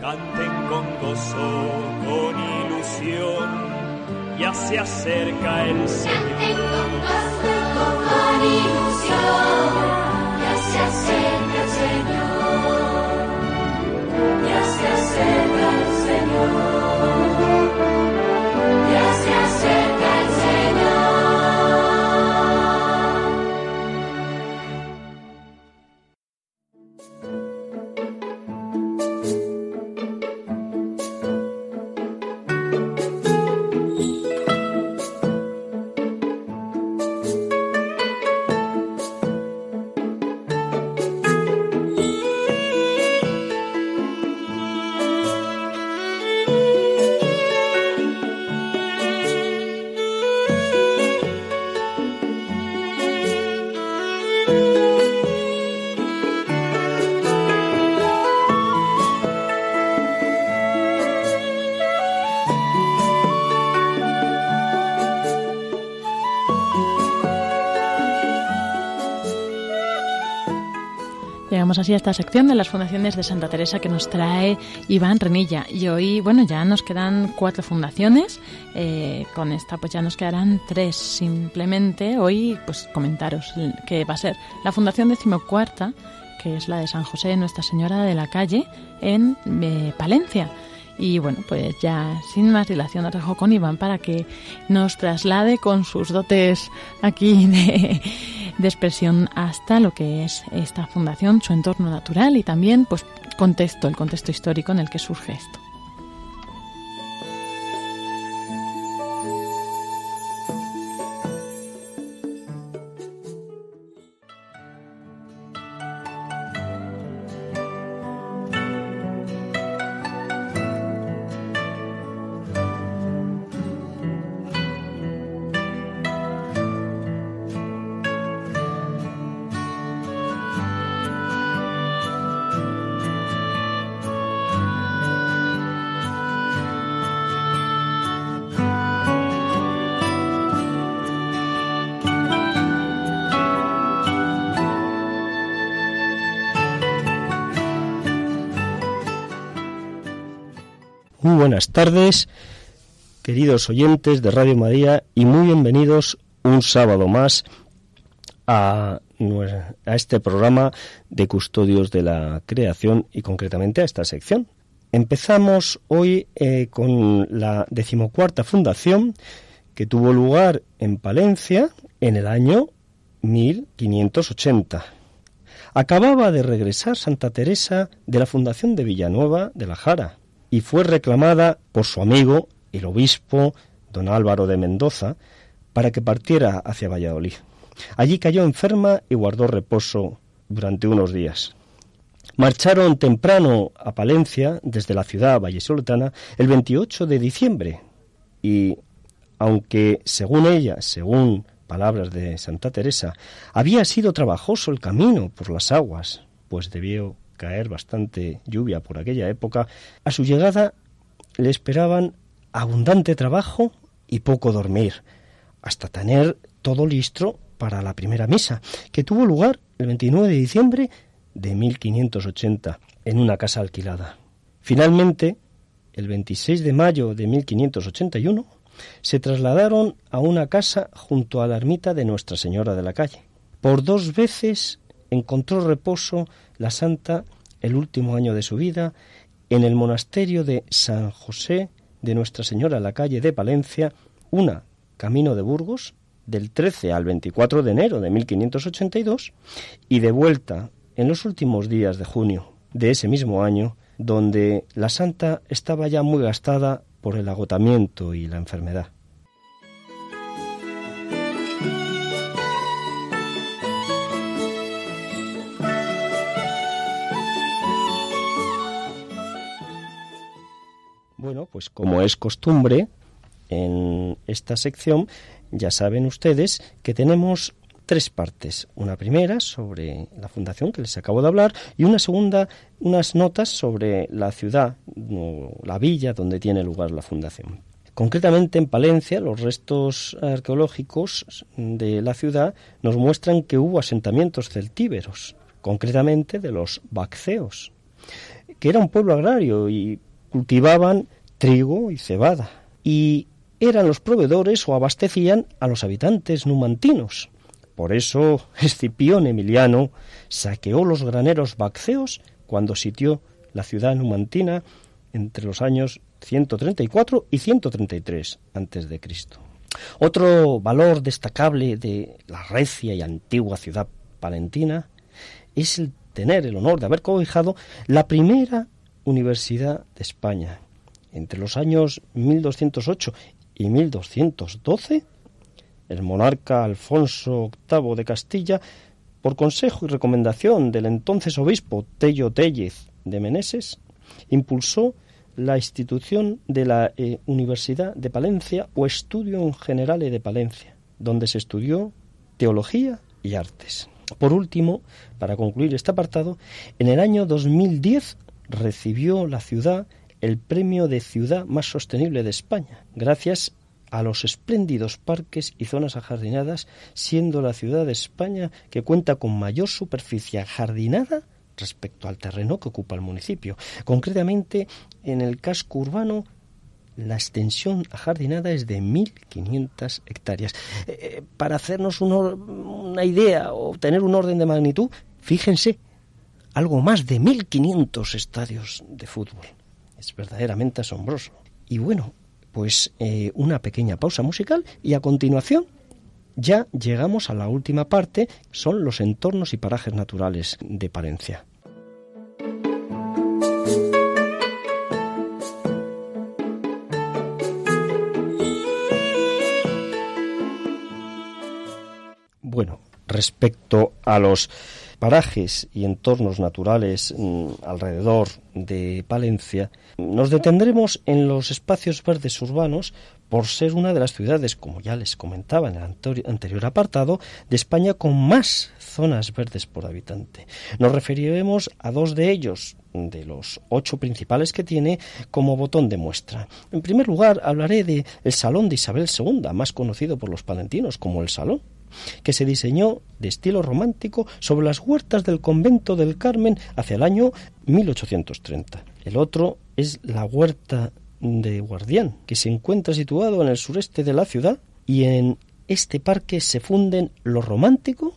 Canten con gozo, con ilusión, ya se acerca el Señor. Canten con gozo, con ilusión, así a esta sección de las fundaciones de Santa Teresa que nos trae Iván Renilla. Y hoy, bueno, ya nos quedan cuatro fundaciones. Eh, con esta, pues ya nos quedarán tres. Simplemente hoy, pues comentaros que va a ser la Fundación Decimocuarta, que es la de San José Nuestra Señora de la Calle, en eh, Palencia. Y bueno, pues ya sin más dilación os con Iván para que nos traslade con sus dotes aquí de, de expresión hasta lo que es esta fundación, su entorno natural y también pues contexto, el contexto histórico en el que surge esto. Buenas tardes, queridos oyentes de Radio María, y muy bienvenidos un sábado más a, a este programa de Custodios de la Creación y concretamente a esta sección. Empezamos hoy eh, con la decimocuarta fundación que tuvo lugar en Palencia en el año 1580. Acababa de regresar Santa Teresa de la fundación de Villanueva de la Jara y fue reclamada por su amigo, el obispo don Álvaro de Mendoza, para que partiera hacia Valladolid. Allí cayó enferma y guardó reposo durante unos días. Marcharon temprano a Palencia desde la ciudad vallesoletana el 28 de diciembre y, aunque según ella, según palabras de Santa Teresa, había sido trabajoso el camino por las aguas, pues debió caer bastante lluvia por aquella época, a su llegada le esperaban abundante trabajo y poco dormir, hasta tener todo listo para la primera misa, que tuvo lugar el 29 de diciembre de 1580 en una casa alquilada. Finalmente, el 26 de mayo de 1581, se trasladaron a una casa junto a la ermita de Nuestra Señora de la Calle. Por dos veces encontró reposo la santa el último año de su vida en el monasterio de San José de Nuestra Señora la Calle de Palencia, una camino de Burgos, del 13 al 24 de enero de 1582, y de vuelta en los últimos días de junio de ese mismo año, donde la santa estaba ya muy gastada por el agotamiento y la enfermedad. Bueno, pues como es costumbre en esta sección, ya saben ustedes que tenemos tres partes. Una primera sobre la fundación que les acabo de hablar y una segunda, unas notas sobre la ciudad, la villa donde tiene lugar la fundación. Concretamente en Palencia, los restos arqueológicos de la ciudad nos muestran que hubo asentamientos celtíberos, concretamente de los Bacceos, que era un pueblo agrario y cultivaban trigo y cebada, y eran los proveedores o abastecían a los habitantes numantinos. Por eso Escipión Emiliano saqueó los graneros bacceos cuando sitió la ciudad numantina entre los años 134 y 133 antes de Cristo. Otro valor destacable de la recia y antigua ciudad palentina es el tener el honor de haber cobijado la primera universidad de España. Entre los años 1208 y 1212 el monarca Alfonso VIII de Castilla, por consejo y recomendación del entonces obispo Tello Tellez de Meneses, impulsó la institución de la eh, Universidad de Palencia o Estudio en Generale de Palencia, donde se estudió teología y artes. Por último, para concluir este apartado, en el año 2010 recibió la ciudad el premio de ciudad más sostenible de España, gracias a los espléndidos parques y zonas ajardinadas, siendo la ciudad de España que cuenta con mayor superficie ajardinada respecto al terreno que ocupa el municipio. Concretamente, en el casco urbano, la extensión ajardinada es de 1.500 hectáreas. Eh, eh, para hacernos una idea o tener un orden de magnitud, fíjense, algo más de 1.500 estadios de fútbol. Es verdaderamente asombroso. Y bueno, pues eh, una pequeña pausa musical y a continuación ya llegamos a la última parte, son los entornos y parajes naturales de Palencia. Bueno, respecto a los parajes y entornos naturales mm, alrededor de Palencia, nos detendremos en los espacios verdes urbanos por ser una de las ciudades, como ya les comentaba en el anterior apartado, de España con más zonas verdes por habitante. Nos referiremos a dos de ellos, de los ocho principales que tiene, como botón de muestra. En primer lugar, hablaré de el Salón de Isabel II, más conocido por los palentinos como el Salón que se diseñó de estilo romántico sobre las huertas del convento del Carmen hacia el año 1830. El otro es la huerta de Guardián, que se encuentra situado en el sureste de la ciudad y en este parque se funden lo romántico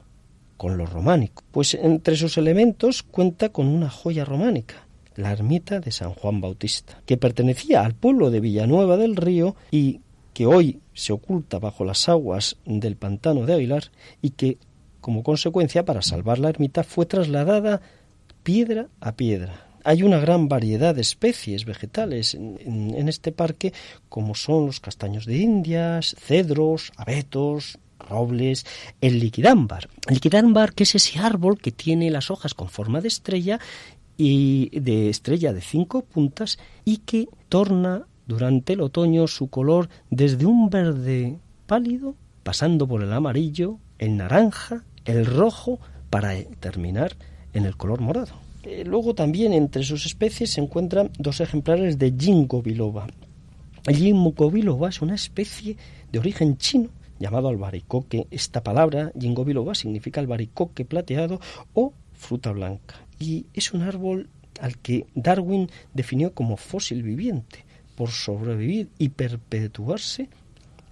con lo románico, pues entre sus elementos cuenta con una joya románica, la ermita de San Juan Bautista, que pertenecía al pueblo de Villanueva del Río y que hoy se oculta bajo las aguas del pantano de Aguilar y que, como consecuencia, para salvar la ermita, fue trasladada piedra a piedra. Hay una gran variedad de especies vegetales en, este parque, como son los castaños de Indias, cedros, abetos, robles, el liquidámbar. El liquidámbar, que es ese árbol que tiene las hojas con forma de estrella y de estrella de cinco puntas y que torna durante el otoño su color desde un verde pálido, pasando por el amarillo, el naranja, el rojo, para terminar en el color morado. Eh, luego también entre sus especies se encuentran dos ejemplares de Ginkgo biloba. El Ginkgo biloba es una especie de origen chino llamado albaricoque. Esta palabra, Ginkgo biloba, significa albaricoque plateado o fruta blanca. Y es un árbol al que Darwin definió como fósil viviente por sobrevivir y perpetuarse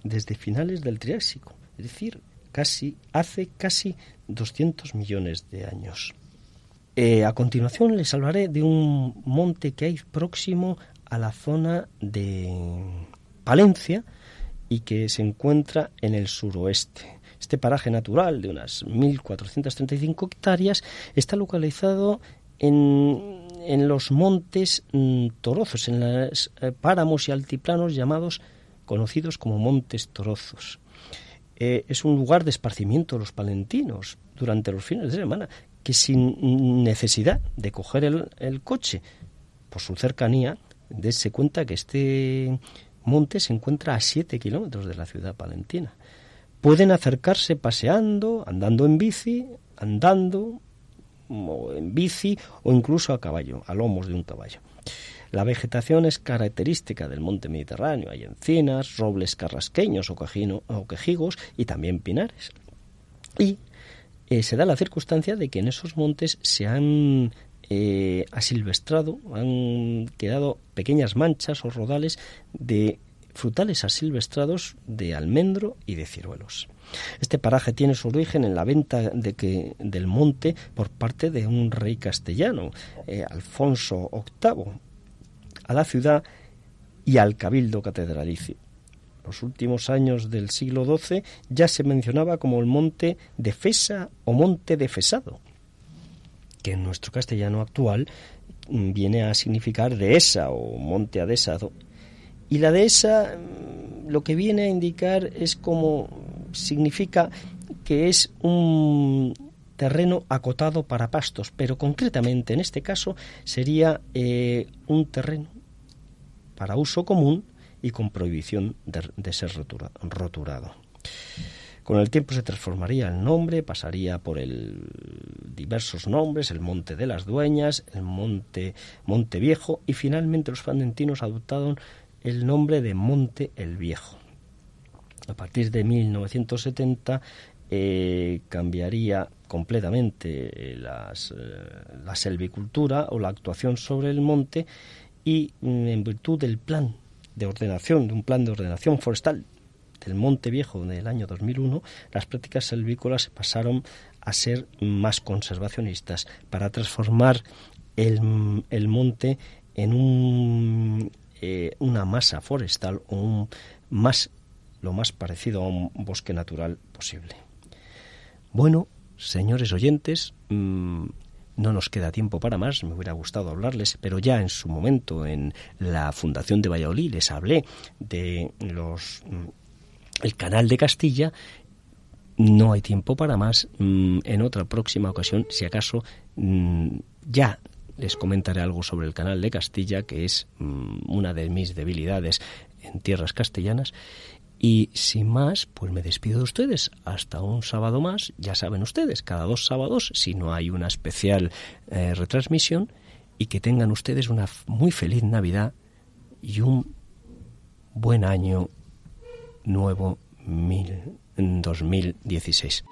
desde finales del Triásico, es decir, casi hace casi 200 millones de años. Eh, a continuación les hablaré de un monte que hay próximo a la zona de Palencia y que se encuentra en el suroeste. Este paraje natural de unas 1.435 hectáreas está localizado en, en los montes mm, Torozos, en los eh, páramos y altiplanos llamados, conocidos como montes Torozos. Eh, es un lugar de esparcimiento de los palentinos durante los fines de semana, que sin necesidad de coger el, coche, por su cercanía, dése cuenta que este monte se encuentra a 7 kilómetros de la ciudad palentina. Pueden acercarse paseando, andando en bici, andando o en bici o incluso a caballo, a lomos de un caballo. La vegetación es característica del monte mediterráneo. Hay encinas, robles carrasqueños o, quejigos y también pinares. Y eh, se da la circunstancia de que en esos montes se han eh, asilvestrado, han quedado pequeñas manchas o rodales de frutales asilvestrados de almendro y de ciruelos. Este paraje tiene su origen en la venta de que, del monte por parte de un rey castellano, eh, Alfonso VIII, a la ciudad y al cabildo catedralicio. Los últimos años del siglo XII ya se mencionaba como el monte de Fesa o monte de Fesado, que en nuestro castellano actual mm, viene a significar dehesa o monte adhesado. Y la dehesa mm, lo que viene a indicar es como significa que es un terreno acotado para pastos, pero concretamente en este caso sería eh, un terreno para uso común y con prohibición de, de ser rotura- roturado. Con el tiempo se transformaría el nombre, pasaría por el diversos nombres, el Monte de las Dueñas, el Monte Monte Viejo y finalmente los florentinos adoptaron el nombre de Monte el Viejo. A partir de 1970 eh, cambiaría completamente eh, las, eh, la selvicultura o la actuación sobre el monte y mm, en virtud del plan de ordenación, de un plan de ordenación forestal del Monte Viejo del año 2001, las prácticas selvícolas pasaron a ser más conservacionistas para transformar el, el monte en un, eh, una masa forestal o un más lo más parecido a un bosque natural posible. Bueno, señores oyentes, mmm, no nos queda tiempo para más, me hubiera gustado hablarles, pero ya en su momento en la Fundación de Valladolid les hablé de los mm, el canal de Castilla. No hay tiempo para más. Mm, En otra próxima ocasión, si acaso, mm, ya les comentaré algo sobre el canal de Castilla, que es mm, una de mis debilidades en tierras castellanas. Y sin más, pues me despido de ustedes. Hasta un sábado más. Ya saben ustedes, cada dos sábados, si no hay una especial eh, retransmisión, y que tengan ustedes una muy feliz Navidad y un buen año nuevo mil, 2016.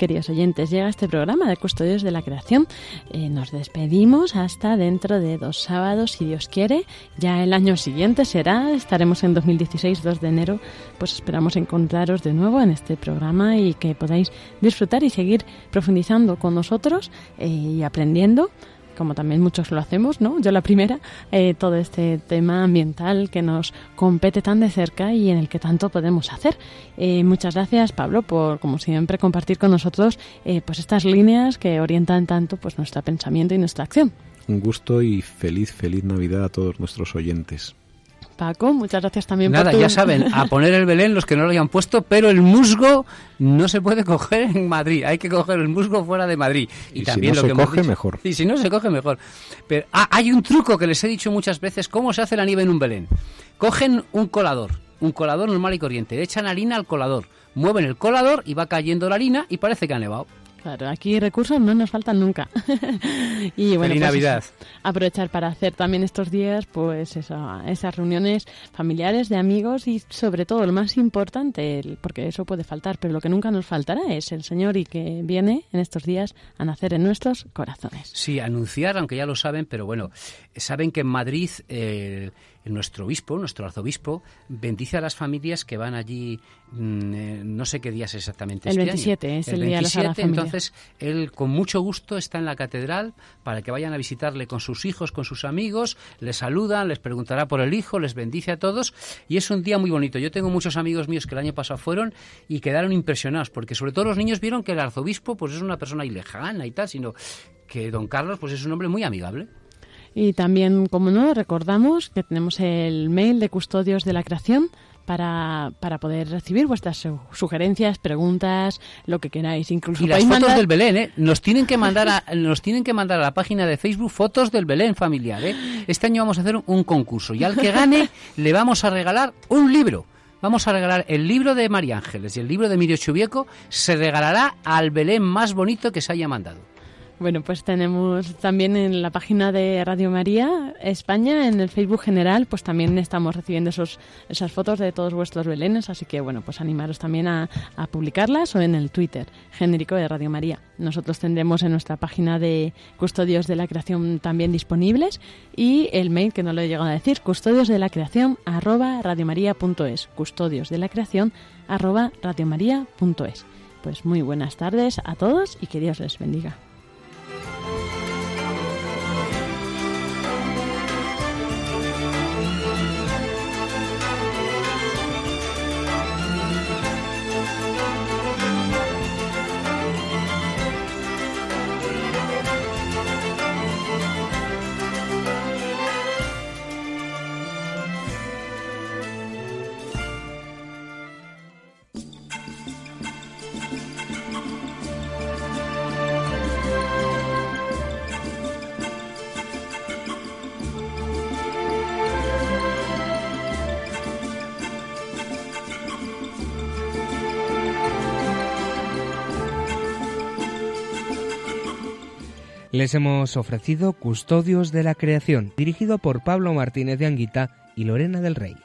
Queridos oyentes, llega este programa de Custodios de la Creación. Eh, nos despedimos hasta dentro de dos sábados, si Dios quiere. Ya el año siguiente será, estaremos en 2016, 2 de enero. Pues esperamos encontraros de nuevo en este programa y que podáis disfrutar y seguir profundizando con nosotros eh, y aprendiendo como también muchos lo hacemos, ¿no? Yo la primera, eh, todo este tema ambiental que nos compete tan de cerca y en el que tanto podemos hacer. Eh, muchas gracias, Pablo, por, como siempre, compartir con nosotros eh, pues estas líneas que orientan tanto pues nuestro pensamiento y nuestra acción. Un gusto y feliz, feliz Navidad a todos nuestros oyentes. Paco, muchas gracias también Nada, por tu... ya saben, a poner el Belén los que no lo hayan puesto, pero el musgo no se puede coger en Madrid, hay que coger el musgo fuera de Madrid. Y si no se hemos coge, dicho- mejor. Y si no se coge, mejor. Pero ah, hay un truco que les he dicho muchas veces, cómo se hace la nieve en un Belén. Cogen un colador, un colador normal y corriente, echan harina al colador, mueven el colador y va cayendo la harina y parece que ha nevado. Claro, aquí recursos no nos faltan nunca. y bueno, Feliz pues Navidad. eso, aprovechar para hacer también estos días, pues eso, esas reuniones familiares de amigos y sobre todo lo más importante, porque eso puede faltar, pero lo que nunca nos faltará es el Señor y que viene en estos días a nacer en nuestros corazones. Sí, anunciar, aunque ya lo saben, pero bueno, saben que en Madrid eh, nuestro obispo, nuestro arzobispo, bendice a las familias que van allí, mm, eh, no sé qué días exactamente. El este 27 año. es el día de la Familia. Entonces, él con mucho gusto está en la catedral para que vayan a visitarle con sus hijos, con sus amigos, les saludan, les preguntará por el hijo, les bendice a todos y es un día muy bonito. Yo tengo muchos amigos míos que el año pasado fueron y quedaron impresionados porque sobre todo los niños vieron que el arzobispo pues es una persona lejana y tal, sino que don Carlos pues es un hombre muy amigable. Y también, como no, recordamos que tenemos el mail de Custodios de la Creación para, para poder recibir vuestras su- sugerencias, preguntas, lo que queráis. Incluso Y las fotos mandar- del Belén, ¿eh? Nos tienen que mandar a, nos tienen que mandar a la página de Facebook fotos del Belén familiar, ¿eh? Este año vamos a hacer un concurso y al que gane le vamos a regalar un libro. Vamos a regalar el libro de María Ángeles y el libro de Emilio Chubieco se regalará al Belén más bonito que se haya mandado. Bueno, pues tenemos también en la página de Radio María España, en el Facebook general, pues también estamos recibiendo esos, esas fotos de todos vuestros belenes, así que bueno, pues animaros también a, a publicarlas o en el Twitter genérico de Radio María. Nosotros tendremos en nuestra página de Custodios de la Creación también disponibles y el mail que no lo he llegado a decir, custodios de la creación arroba radiomaria.es, custodios de la creación arroba. Pues muy buenas tardes a todos y que Dios les bendiga. Les hemos ofrecido Custodios de la Creación, dirigido por Pablo Martínez de Anguita y Lorena del Rey.